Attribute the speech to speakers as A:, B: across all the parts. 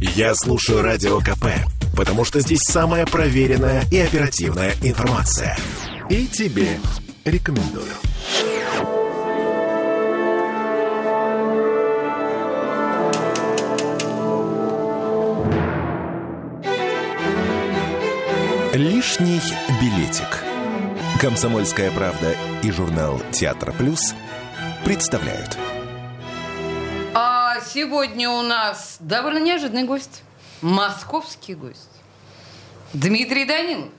A: Я слушаю Радио КП, потому что здесь самая проверенная и оперативная информация. И тебе рекомендую. Лишний билетик. Комсомольская правда и журнал Театр Плюс представляют.
B: А сегодня у нас довольно неожиданный гость. Московский гость. Дмитрий Данилов.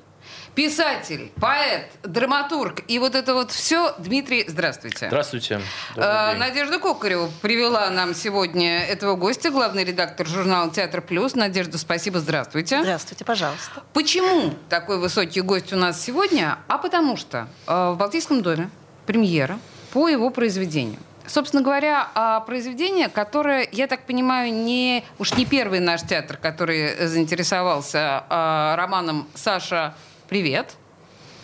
B: Писатель, поэт, драматург и вот это вот все. Дмитрий, здравствуйте.
C: Здравствуйте.
B: А, Надежда Кокарева привела нам сегодня этого гостя, главный редактор журнала «Театр Плюс». Надежда, спасибо, здравствуйте.
D: Здравствуйте, пожалуйста.
B: Почему такой высокий гость у нас сегодня? А потому что э, в Балтийском доме премьера по его произведению. Собственно говоря, а, произведение, которое, я так понимаю, не уж не первый наш театр, который заинтересовался а, романом Саша Привет.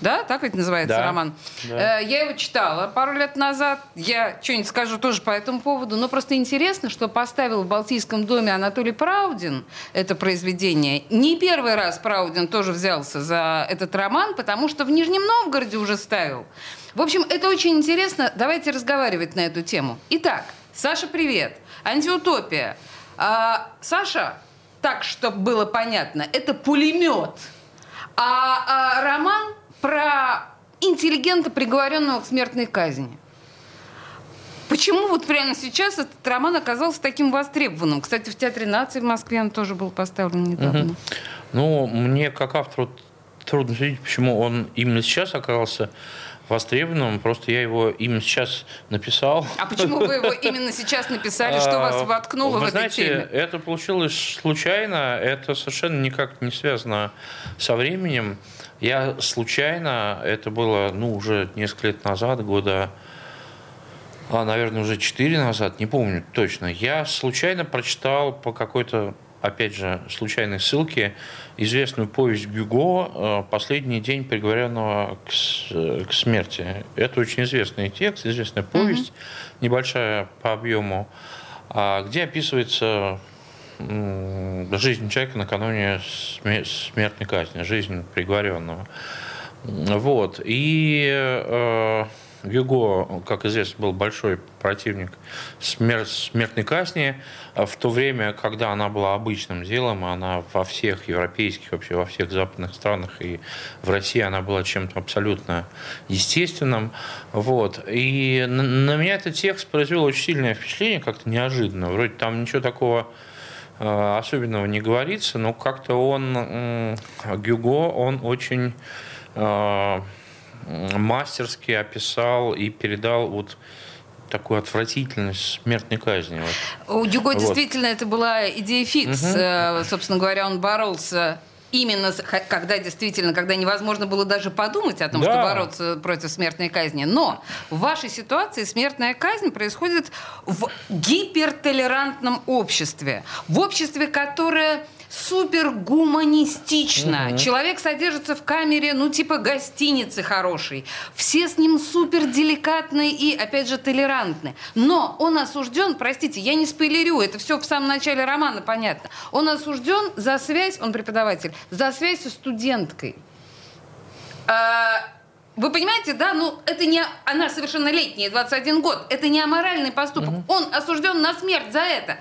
B: Да, так ведь называется
C: Да,
B: роман.
C: да.
B: Э, Я его читала пару лет назад. Я что-нибудь скажу тоже по этому поводу. Но просто интересно, что поставил в Балтийском доме Анатолий Праудин это произведение. Не первый раз Праудин тоже взялся за этот роман, потому что в Нижнем Новгороде уже ставил. В общем, это очень интересно. Давайте разговаривать на эту тему. Итак, Саша, привет. Антиутопия. А, Саша, так, чтобы было понятно, это пулемет. А, а роман про интеллигента, приговоренного к смертной казни. Почему вот прямо сейчас этот роман оказался таким востребованным? Кстати, в Театре нации в Москве он тоже был поставлен недавно.
C: Ну, мне как автору трудно судить, почему он именно сейчас оказался востребованным. Просто я его именно сейчас написал.
B: А почему вы его именно сейчас написали? Что вас
C: А,
B: воткнуло
C: Вы
B: в этой
C: знаете,
B: теме?
C: это получилось случайно, это совершенно никак не связано со временем. Я случайно, это было, ну, уже несколько лет назад, года, а, наверное, уже четыре назад, не помню точно, я случайно прочитал по какой-то, опять же, случайной ссылке известную повесть Гюго э, «Последний день приговоренного к, к смерти». Это очень известный текст, известная повесть, небольшая по объему, а, где описывается жизнь человека накануне сме- смертной казни, жизнь приговоренного. Вот. И э, Гюго, как известно, был большой противник смер- смертной казни. А В то время, когда она была обычным делом, она во всех европейских, вообще во всех западных странах и в России она была чем-то абсолютно естественным. Вот. И на, на меня этот текст произвел очень сильное впечатление, как-то неожиданно. Вроде там ничего такого особенного не говорится, но как-то он, Гюго, он очень э, мастерски описал и передал вот такую отвратительность смертной казни. Вот.
B: У Дюго
C: Вот.
B: действительно это была идея фикс. Э, Собственно говоря, он боролся именно когда действительно, когда невозможно было даже подумать о том,
C: Да.
B: что бороться против смертной казни. Но в вашей ситуации смертная казнь происходит в гипертолерантном обществе. В обществе, которое супер гуманистично. Человек содержится в камере, ну, типа гостиницы хорошей. Все с ним супер деликатны и, опять же, толерантны. Но он осужден, простите, я не спойлерю, это все в самом начале романа понятно. Он осужден за связь, он преподаватель, за связь со студенткой. А, Вы понимаете, да, ну это не она совершеннолетняя, 21 год, это не аморальный поступок. Он осужден на смерть за это.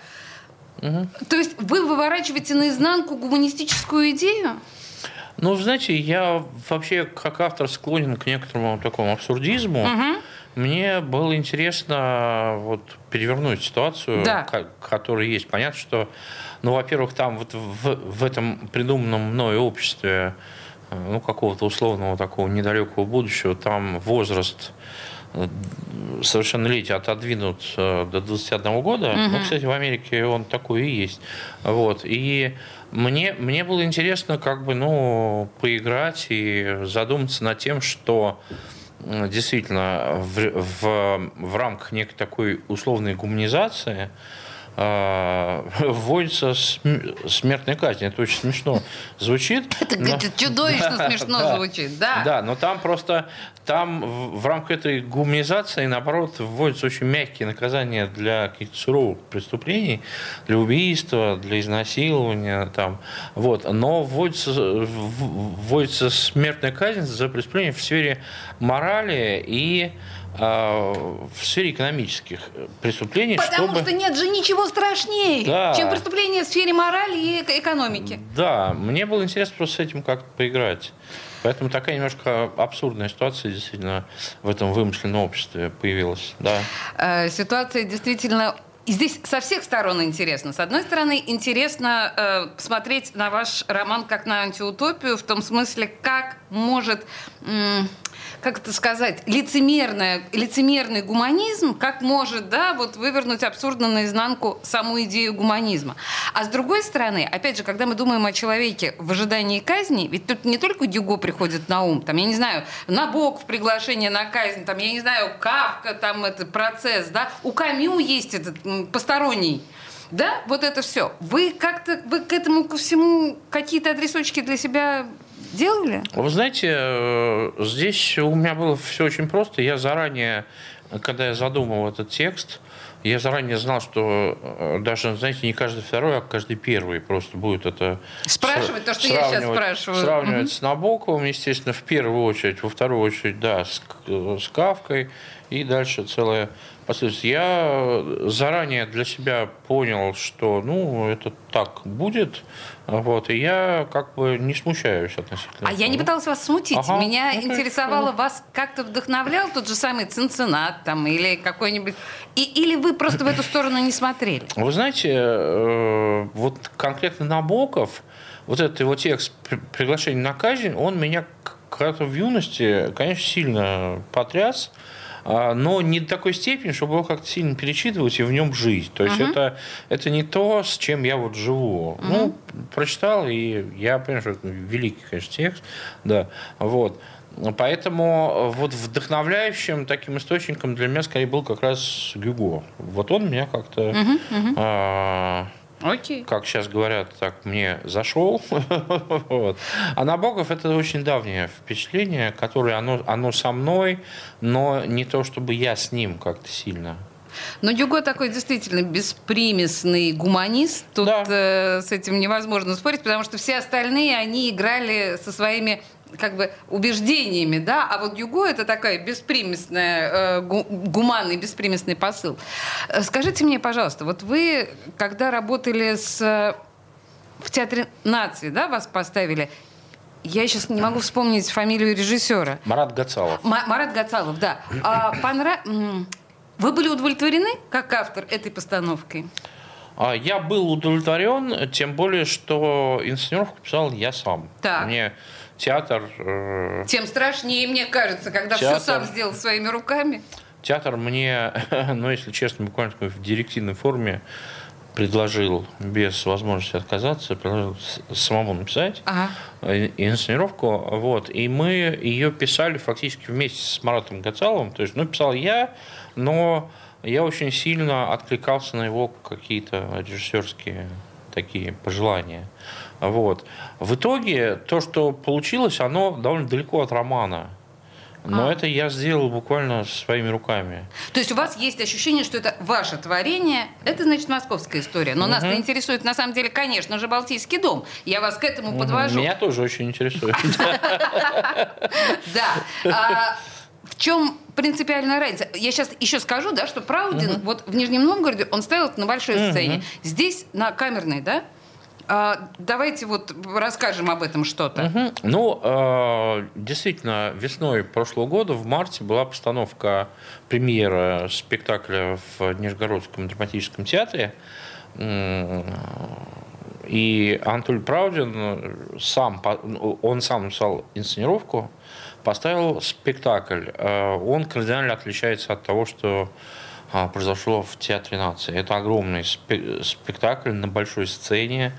B: То есть вы выворачиваете наизнанку гуманистическую идею?
C: Ну, знаете, я вообще как автор склонен к некоторому такому абсурдизму. Мне было интересно вот перевернуть ситуацию,
B: Да.
C: которая есть. Понятно, что, ну, во-первых, там вот в, в этом придуманном мной обществе, э, ну, какого-то условного такого недалекого будущего, там возраст совершеннолетия отодвинут до 21 года. Ну, кстати, в Америке он такой и есть. Вот. И мне, мне было интересно как бы, ну, поиграть и задуматься над тем, что действительно в, в, в рамках некой такой условной гуманизации вводится смертная казнь. Это очень смешно звучит.
B: Это, но... чудовищно смешно звучит, да.
C: Да, но там просто там в рамках этой гуманизации, наоборот, вводятся очень мягкие наказания для каких-то суровых преступлений, для убийства, для изнасилования. Там, вот. Но вводится, вводится смертная казнь за преступления в сфере морали и а, в сфере экономических преступлений.
B: Потому
C: чтобы...
B: что нет же ничего страшнее, да. чем преступления в сфере морали и экономики.
C: Да, мне было интересно просто с этим как-то поиграть. Поэтому такая немножко абсурдная ситуация действительно в этом вымышленном обществе появилась. Да.
B: Э, ситуация действительно и здесь со всех сторон интересно. С одной стороны, интересно э, смотреть на ваш роман как на антиутопию, в том смысле, как может... М- как это сказать, лицемерная, лицемерный гуманизм, как может, да, вот вывернуть абсурдно наизнанку саму идею гуманизма. А с другой стороны, опять же, когда мы думаем о человеке в ожидании казни, ведь тут не только Дюго приходит на ум, там, я не знаю, Набоков приглашение на казнь, там, я не знаю, Кавка, там, этот процесс, да, у Камю есть этот посторонний да, вот это все. Вы как-то вы к этому ко всему какие-то адресочки для себя делали?
C: Вы знаете, э, здесь у меня было все очень просто. Я заранее, когда я задумал этот текст, я заранее знал, что э, даже, знаете, не каждый второй, а каждый первый просто будет это...
B: Спрашивать то, что я сейчас спрашиваю.
C: Сравнивать угу. с Набоковым, естественно, в первую очередь, во вторую очередь, да, с, с Кавкой, и дальше целая последствия. Я заранее для себя понял, что ну, это так будет, вот, и я как бы не смущаюсь относительно.
B: А этого. я не пыталась вас смутить. Ага, Меня ну, интересовало, есть, вас как-то вдохновлял тот же самый Цинциннат там, или какой-нибудь... И, или вы просто в эту сторону не смотрели?
C: Вы знаете, э, вот конкретно Набоков, вот этот его текст «Приглашение на казнь», он меня когда-то в юности, конечно, сильно потряс. А, но не до такой степени, чтобы его как-то сильно перечитывать и в нем жить. То есть uh-huh. это, это не то, с чем я вот живу. Uh-huh. Ну, прочитал, и я понимаю, что это великий, конечно, текст. Да, вот. Поэтому вот вдохновляющим таким источником для меня скорее был как раз Гюго. Вот он меня как-то uh-huh, uh-huh. А,
B: Окей.
C: Как сейчас говорят, так мне зашел. вот. А Набоков это очень давнее впечатление, которое оно, оно со мной, но не то, чтобы я с ним как-то сильно.
B: Но Дюго такой действительно беспримесный гуманист. Тут да. э, с этим невозможно спорить, потому что все остальные, они играли со своими как бы убеждениями, да, а вот Юго это такая беспримесная, э, гуманный беспримесный посыл. Э, скажите мне, пожалуйста, вот вы, когда работали с, в Театре нации, да, вас поставили, я сейчас не могу вспомнить фамилию режиссера.
C: Марат Гацалов.
B: М- Марат Гацалов, да. А, понрав... Вы были удовлетворены как автор этой постановкой?
C: А, я был удовлетворен, тем более, что инсценировку писал я сам.
B: Так.
C: Мне театр... Э,
B: Тем страшнее, мне кажется, когда театр, все сам сделал своими руками.
C: Театр мне, ну, если честно, буквально в директивной форме предложил без возможности отказаться, предложил самому написать ага. Э, инсценировку, вот, и мы ее писали фактически вместе с Маратом Гацаловым, то есть, ну, писал я, но я очень сильно откликался на его какие-то режиссерские такие пожелания. Вот. В итоге то, что получилось, оно довольно далеко от романа. Но а. это я сделал буквально своими руками.
B: То есть у вас есть ощущение, что это ваше творение, это значит московская история. Но угу. нас интересует на самом деле, конечно же, Балтийский дом. Я вас к этому подвожу.
C: Меня тоже очень интересует.
B: Да. В чем принципиальная разница? Я сейчас еще скажу, да, что Праудин вот в Нижнем Новгороде он ставил это на большой сцене. Здесь на камерной, да? А, давайте вот расскажем об этом что-то.
C: Угу. Ну, э, действительно, весной прошлого года, в марте, была постановка премьера спектакля в Нижегородском драматическом театре. И Анатолий Правдин сам, он сам написал инсценировку, поставил спектакль. Э, он кардинально отличается от того, что а, произошло в Театре нации. Это огромный спектакль на большой сцене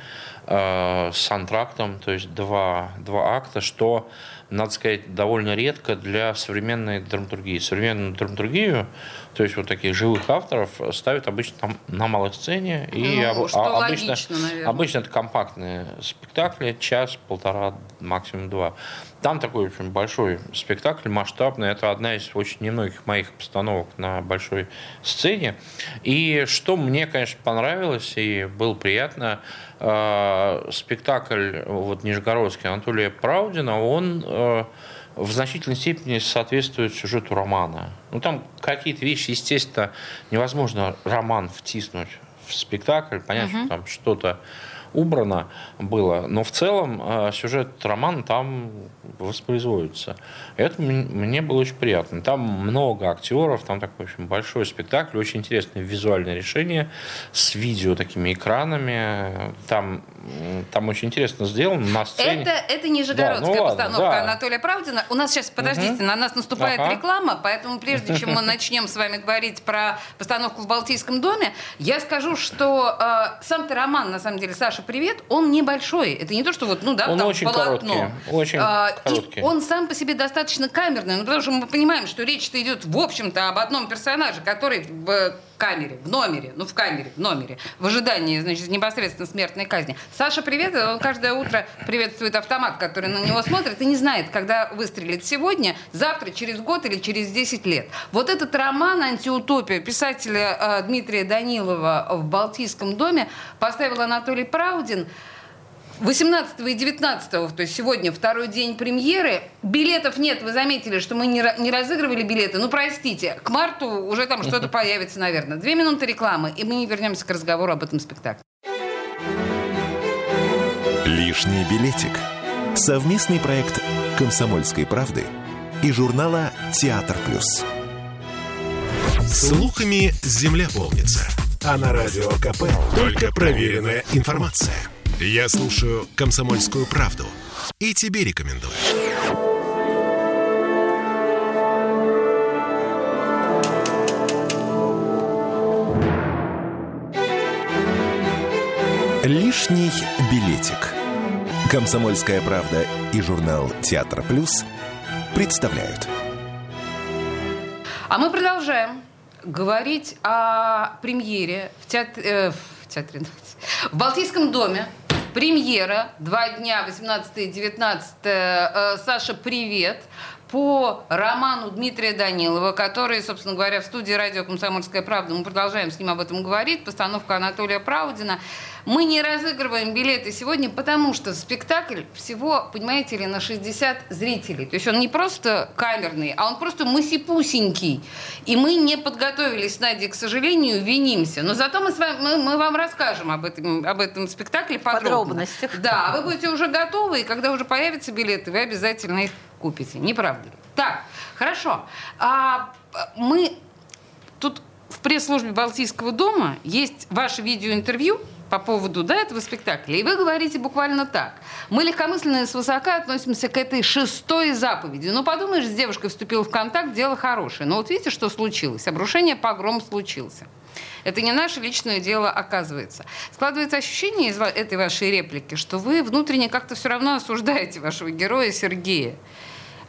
C: э, с антрактом, то есть два, два акта, что надо сказать, довольно редко для современной драматургии. Современную драматургию, то есть вот таких живых авторов, ставят обычно там на малой сцене. И
B: Ну,
C: об-
B: что
C: а- обычно,
B: логично, наверное.
C: обычно это компактные спектакли, час, полтора, максимум два. Там такой очень большой спектакль, масштабный. Это одна из очень немногих моих постановок на большой сцене. И что мне, конечно, понравилось и было приятно, э, спектакль вот Нижегородский Анатолия Праудина, он э, в значительной степени соответствует сюжету романа. Ну, там какие-то вещи, естественно, невозможно роман втиснуть в спектакль. Понятно, что там что-то убрано было, но в целом э, сюжет романа там воспроизводится. Это мне было очень приятно. Там много актеров, там такой очень большой спектакль, очень интересное визуальное решение с видео такими экранами. Там, там очень интересно сделано на сцене.
B: Это, это нижегородская
C: Да, ну ладно,
B: постановка
C: да.
B: Анатолия Правдина. У нас сейчас, подождите, на нас наступает
C: Ага.
B: реклама, поэтому прежде чем мы начнем с вами говорить про постановку в Балтийском доме, я скажу, что э, сам-то роман, на самом деле, Саша, привет, он небольшой. Это не то, что вот, ну да,
C: Он
B: там
C: очень
B: полотно.
C: короткий, очень
B: А,
C: короткий.
B: И он сам по себе достаточно камерный, ну, потому что мы понимаем, что речь-то идет, в общем-то, об одном персонаже, который камере, в номере, ну, в камере, в номере, в ожидании, значит, непосредственно смертной казни. Саша, привет, он каждое утро приветствует автомат, который на него смотрит, и не знает, когда выстрелит сегодня, завтра, через год или через 10 лет. Вот этот роман «Антиутопия» писателя э, Дмитрия Данилова в Балтийском доме поставил Анатолий Праудин. 18 и 19, то есть сегодня второй день премьеры. Билетов нет, вы заметили, что мы не, не разыгрывали билеты. Ну, простите, к марту уже там что-то появится, наверное. Две минуты рекламы, и мы не вернемся к разговору об этом спектакле.
A: Лишний билетик. Совместный проект «Комсомольской правды» и журнала «Театр плюс». Слухами земля полнится. А на радио КП только проверенная информация. Я слушаю «Комсомольскую правду» и тебе рекомендую. Лишний билетик. Комсомольская правда и журнал «Театр плюс» представляют.
B: А мы продолжаем говорить о премьере в театре, э, в, в Балтийском доме. Премьера, два дня, 18 и 19. Э, Саша, привет. По роману Дмитрия Данилова, который, собственно говоря, в студии радио «Комсомольская правда», мы продолжаем с ним об этом говорить, постановка Анатолия Праудина. Мы не разыгрываем билеты сегодня, потому что спектакль всего, понимаете ли, на 60 зрителей. То есть он не просто камерный, а он просто мысипусенький. И мы не подготовились с Надей, к сожалению, винимся. Но зато мы, с вами, мы, мы вам расскажем об этом, об этом спектакле подробно.
D: Подробностях.
B: Да, а вы будете уже готовы, и когда уже появятся билеты, вы обязательно их купите. Не? Так, хорошо. А, мы тут в пресс-службе Балтийского дома есть ваше видеоинтервью по поводу да, этого спектакля. И вы говорите буквально так. Мы легкомысленно и свысока относимся к этой шестой заповеди. Ну, подумаешь, с девушкой вступил в контакт, дело хорошее. Но вот видите, что случилось? Обрушение, погром случился. Это не наше личное дело, оказывается. Складывается ощущение из этой вашей реплики, что вы внутренне как-то все равно осуждаете вашего героя Сергея,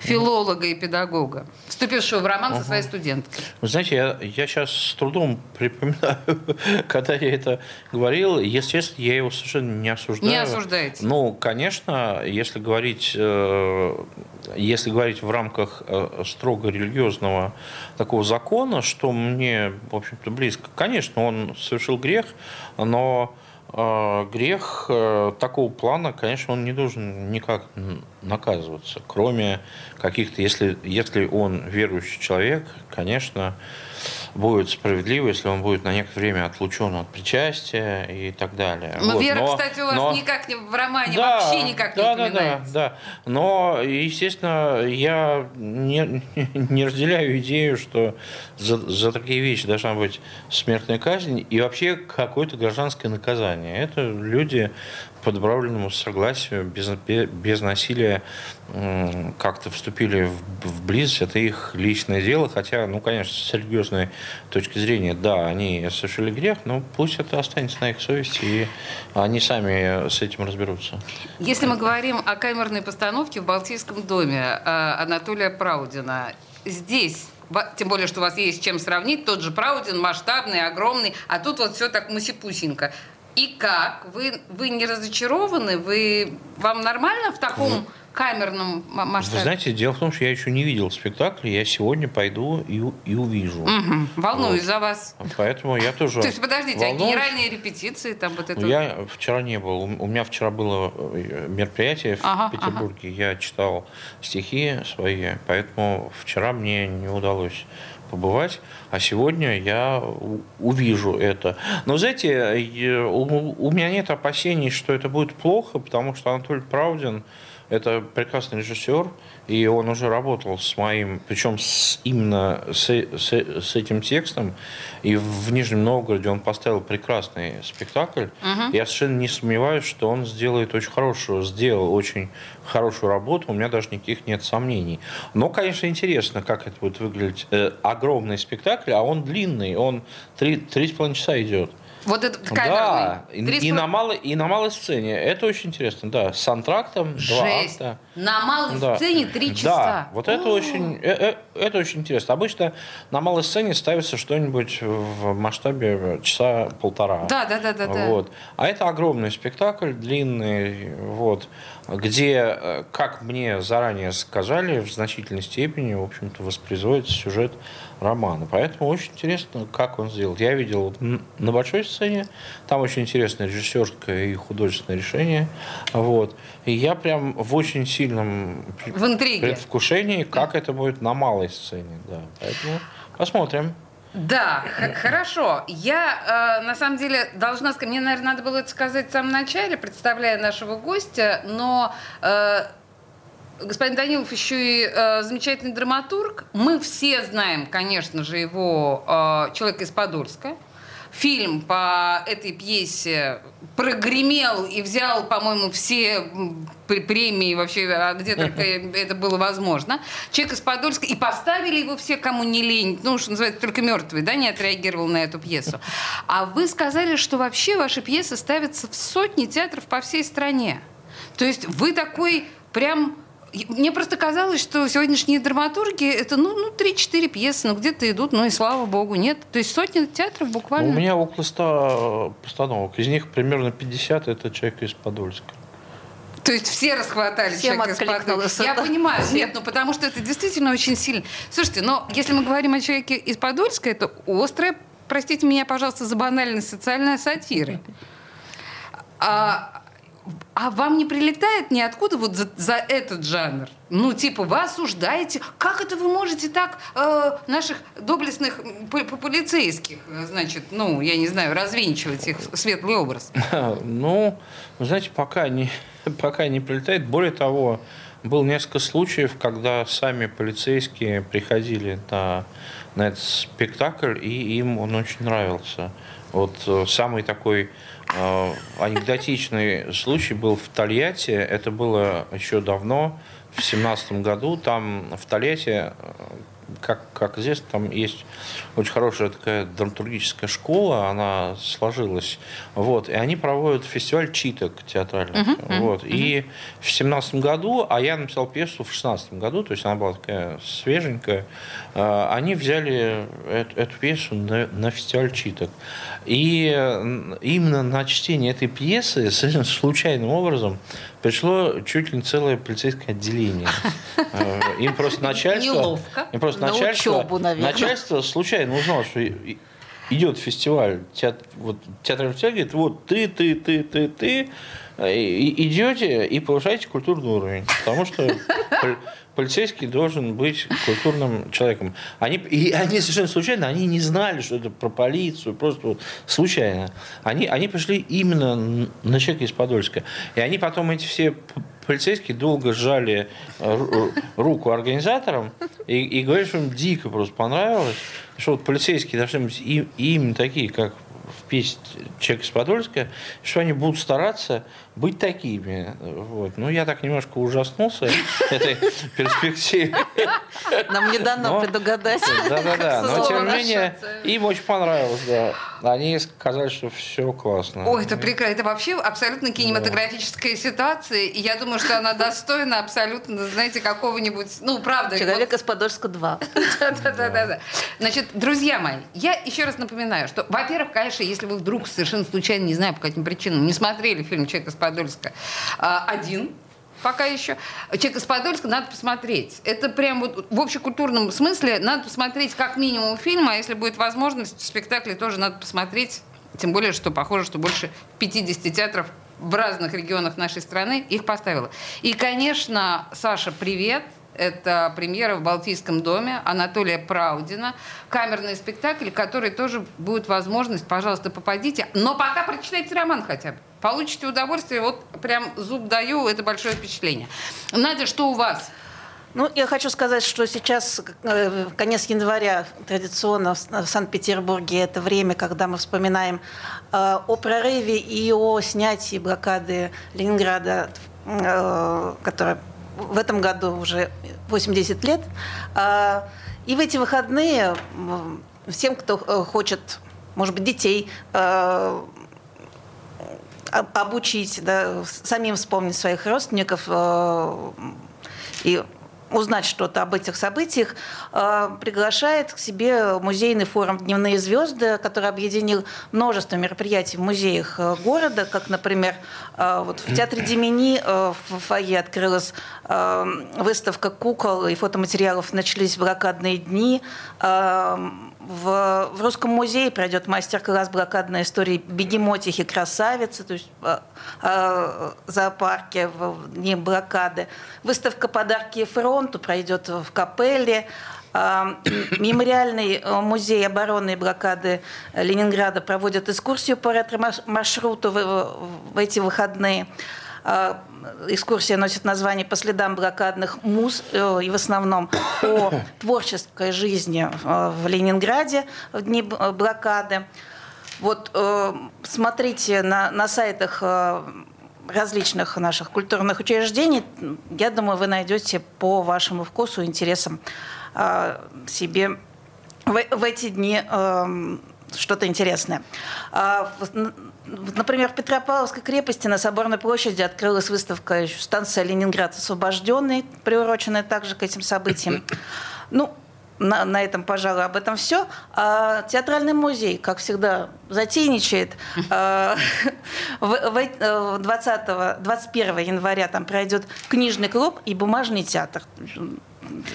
B: филолога и педагога, вступившего в роман со своей студенткой.
C: Вы знаете, я, я сейчас с трудом припоминаю, когда я это говорил. Честно, я его совершенно не осуждаю.
B: Не осуждаете?
C: Ну, конечно, если говорить, э, если говорить в рамках э, строго религиозного такого закона, что мне, в общем-то, близко, конечно, он совершил грех, но э, грех такого плана, конечно, он не должен никак наказываться, кроме каких-то, если, если он верующий человек, конечно, будет справедливо, если он будет на некоторое время отлучен от причастия и так далее.
B: Ну,
C: Вот,
B: Вера,
C: но-
B: кстати, у вас
C: но-
B: никак не в романе
C: да,
B: вообще никак
C: да,
B: не
C: да, да, да. Но, естественно, я не, не разделяю идею, что за, за такие вещи должна быть смертная казнь и вообще какое-то гражданское наказание. Это люди по добровольному согласию, без, без насилия как-то вступили в, в близость. Это их личное дело. Хотя, ну, конечно, с религиозной точки зрения, да, они совершили грех, но пусть это останется на их совести, и они сами с этим разберутся.
B: Если мы говорим о камерной постановке в Балтийском доме э, Анатолия Праудина, здесь тем более, что у вас есть чем сравнить, тот же Праудин масштабный, огромный, а тут вот все так мусипусенько. И как? Вы, вы не разочарованы? Вы, вам нормально в таком камерном масштабе?
C: Вы знаете, дело в том, что я еще не видел спектакль, я сегодня пойду и, и увижу.
B: Угу. Волнуюсь вот. за вас.
C: Поэтому я тоже
B: То есть, подождите, волнуюсь. а генеральные репетиции там вот это?
C: Ну, я вчера не был. У меня вчера было э, мероприятие ага, в Петербурге. Ага. Я читал стихи свои, поэтому вчера мне не удалось побывать, а сегодня я увижу это. Но, знаете, у меня нет опасений, что это будет плохо, потому что Анатолий Правдин это прекрасный режиссер, и он уже работал с моим, причем с, именно с, с, с этим текстом, и в Нижнем Новгороде он поставил прекрасный спектакль. Угу. Я совершенно не сомневаюсь, что он сделает очень хорошую, сделал очень хорошую работу, у меня даже никаких нет сомнений. Но, конечно, интересно, как это будет выглядеть. Э, огромный спектакль, а он длинный, он три, три с половиной часа идет.
B: Вот этот камерный.
C: Да, и, и, на малой, и на малой сцене. Это очень интересно, да. С антрактом,
B: Жесть. два акта. На малой
C: да.
B: сцене три часа.
C: Да, вот это очень, э, э, это очень интересно. Обычно на малой сцене ставится что-нибудь в масштабе часа полтора.
B: Да, да, да, да.
C: Вот. А это огромный спектакль, длинный, вот, где, э, как мне заранее сказали, в значительной степени, в общем-то, воспроизводится сюжет романа. Поэтому очень интересно, как он сделал. Я видел на большой сцене, там очень интересное режиссерское и художественное решение. Вот. И я прям в очень сильном
B: в интриге.
C: предвкушении, как это будет на малой сцене. Да. Поэтому посмотрим.
B: Да, хорошо. Я, э, на самом деле, должна сказать, мне, наверное, надо было это сказать в самом начале, представляя нашего гостя, но э, господин Данилов еще и э, замечательный драматург. Мы все знаем, конечно же, его э, «Человек из Подольска». Фильм по этой пьесе прогремел и взял, по-моему, все премии вообще, а где только это было возможно. Человек из Подольска. И поставили его все, кому не лень. Ну, что называется, только мертвый, да, не отреагировал на эту пьесу. А вы сказали, что вообще ваши пьесы ставятся в сотни театров по всей стране. То есть вы такой прям мне просто казалось, что сегодняшние драматурги это ну, ну 3-4 пьесы, ну где-то идут, ну и слава богу, нет. То есть сотни театров буквально.
C: У меня около 100 постановок. Из них примерно 50 это человек из Подольска.
B: То есть все расхватали Всем человека из Подольска. Я понимаю, нет, ну потому что это действительно очень сильно. Слушайте, но если мы говорим о человеке из Подольска, это острая, простите меня, пожалуйста, за банальность социальная сатира. А, а вам не прилетает ниоткуда вот за, за этот жанр? Ну, типа, вы осуждаете. Как это вы можете так э, наших доблестных полицейских, значит, ну, я не знаю, развенчивать их светлый образ?
C: Ну, знаете, пока не, пока не прилетает. Более того, было несколько случаев, когда сами полицейские приходили на, на этот спектакль, и им он очень нравился. Вот э, самый такой э, анекдотичный случай был в Тольятти. Это было еще давно, в семнадцатом году. Там в Тольятти, э, как, как известно, там есть очень хорошая такая драматургическая школа, она сложилась. Вот, и они проводят фестиваль читок театральных. Uh-huh, uh-huh, вот. Uh-huh. И в семнадцатом году, а я написал пьесу в шестнадцатом году, то есть она была такая свеженькая, они взяли эту, эту пьесу на, на фестиваль читок. И именно на чтение этой пьесы совершенно случайным образом пришло чуть ли не целое полицейское отделение. Э, им просто начальство... Им просто начальство, учебу, начальство случайно узнало, что идет фестиваль театр, вот, театра, говорит, вот ты, ты, ты, ты, ты, идете и повышаете культурный уровень. Потому что полицейский должен быть культурным человеком. Они, и они совершенно случайно, они не знали, что это про полицию, просто случайно. Они, они пришли именно на человека из Подольска. И они потом, эти все полицейские, долго сжали руку организаторам и, и говорят, что им дико просто понравилось, что вот полицейские должны быть и, именно такие, как в песен человека из Подольска, что они будут стараться быть такими. Вот. Ну, я так немножко ужаснулся этой перспективе.
D: Нам не дано предугадать.
C: Да-да-да. Но, тем не менее, им очень понравилось, да. Они сказали, что все классно.
B: Ой, это прекрасно. Это вообще абсолютно кинематографическая ситуация. И я думаю, что она достойна абсолютно, знаете, какого-нибудь, ну, правда.
D: Человек из Подольска 2.
B: Да-да-да. Значит, друзья мои, я еще раз напоминаю, что, во-первых, конечно, если вы вдруг совершенно случайно, не знаю по каким причинам, не смотрели фильм «Человек из Подольска» а, один, пока еще. Человек из Подольска надо посмотреть. Это прям вот в общекультурном смысле надо посмотреть как минимум фильм, а если будет возможность, в спектакле тоже надо посмотреть. Тем более, что похоже, что больше 50 театров в разных регионах нашей страны их поставило. И, конечно, Саша, привет. Это премьера в Балтийском доме Анатолия Праудина. Камерный спектакль, который тоже будет возможность. Пожалуйста, попадите. Но пока прочитайте роман хотя бы. Получите удовольствие. Вот прям зуб даю. Это большое впечатление. Надя, что у вас?
D: Ну, я хочу сказать, что сейчас э, конец января традиционно в Санкт-Петербурге это время, когда мы вспоминаем э, о прорыве и о снятии блокады Ленинграда, э, которая в этом году уже 80 лет. А, и в эти выходные всем, кто э, хочет, может быть, детей э, обучить, да, самим вспомнить своих родственников э, и узнать что-то об этих событиях, э, приглашает к себе музейный форум «Дневные звезды», который объединил множество мероприятий в музеях э, города, как, например, э, вот в Театре Демини в фойе открылась выставка кукол и фотоматериалов «Начались блокадные дни», в, в Русском музее пройдет мастер-класс блокадной истории «Бегемотихи красавицы», то есть э, э, зоопарке в дни блокады. Выставка «Подарки фронту» пройдет в Капелле. Э, мемориальный э, музей обороны и блокады Ленинграда проводит экскурсию по ретро-маршруту в, в эти выходные. Э, экскурсия носит название «По следам блокадных муз» э, и в основном о творческой жизни э, в Ленинграде в дни блокады. Вот смотрите на, на сайтах различных наших культурных учреждений. Я думаю, вы найдете по вашему вкусу, интересам себе в, в эти дни что-то интересное. А, например, в Петропавловской крепости на Соборной площади открылась выставка «Станция Ленинград освобожденный», приуроченная также к этим событиям. Ну, на, на этом, пожалуй, об этом все. А театральный музей, как всегда, затейничает. А, в 20, 21 января там пройдет книжный клуб и бумажный театр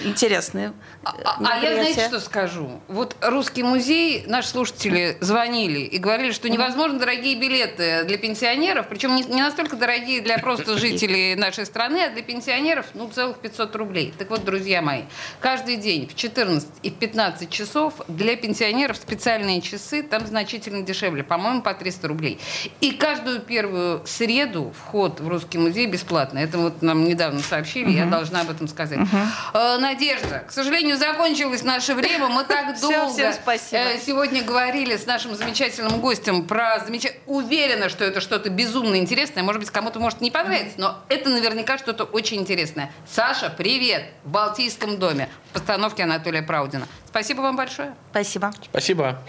D: интересные.
B: А, а, а я, знаете, что скажу? Вот русский музей, наши слушатели звонили и говорили, что невозможно дорогие билеты для пенсионеров, причем не, не настолько дорогие для просто жителей нашей страны, а для пенсионеров, ну, целых 500 рублей. Так вот, друзья мои, каждый день в 14 и в 15 часов для пенсионеров специальные часы, там значительно дешевле, по-моему, по 300 рублей. И каждую первую среду вход в русский музей бесплатный. Это вот нам недавно сообщили, угу. я должна об этом сказать. Угу. Э, Надежда, к сожалению, закончилось наше время. Мы так долго э, сегодня говорили с нашим замечательным гостем про замечательно... Уверена, что это что-то безумно интересное. Может быть, кому-то может не понравиться, но это наверняка что-то очень интересное. Саша, привет! В Балтийском доме. В постановке Анатолия Праудина. Спасибо вам большое.
D: Спасибо.
C: Спасибо.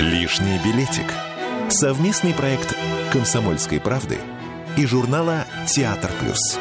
A: Лишний билетик. Совместный проект «Комсомольской правды» и журнала «Театр плюс».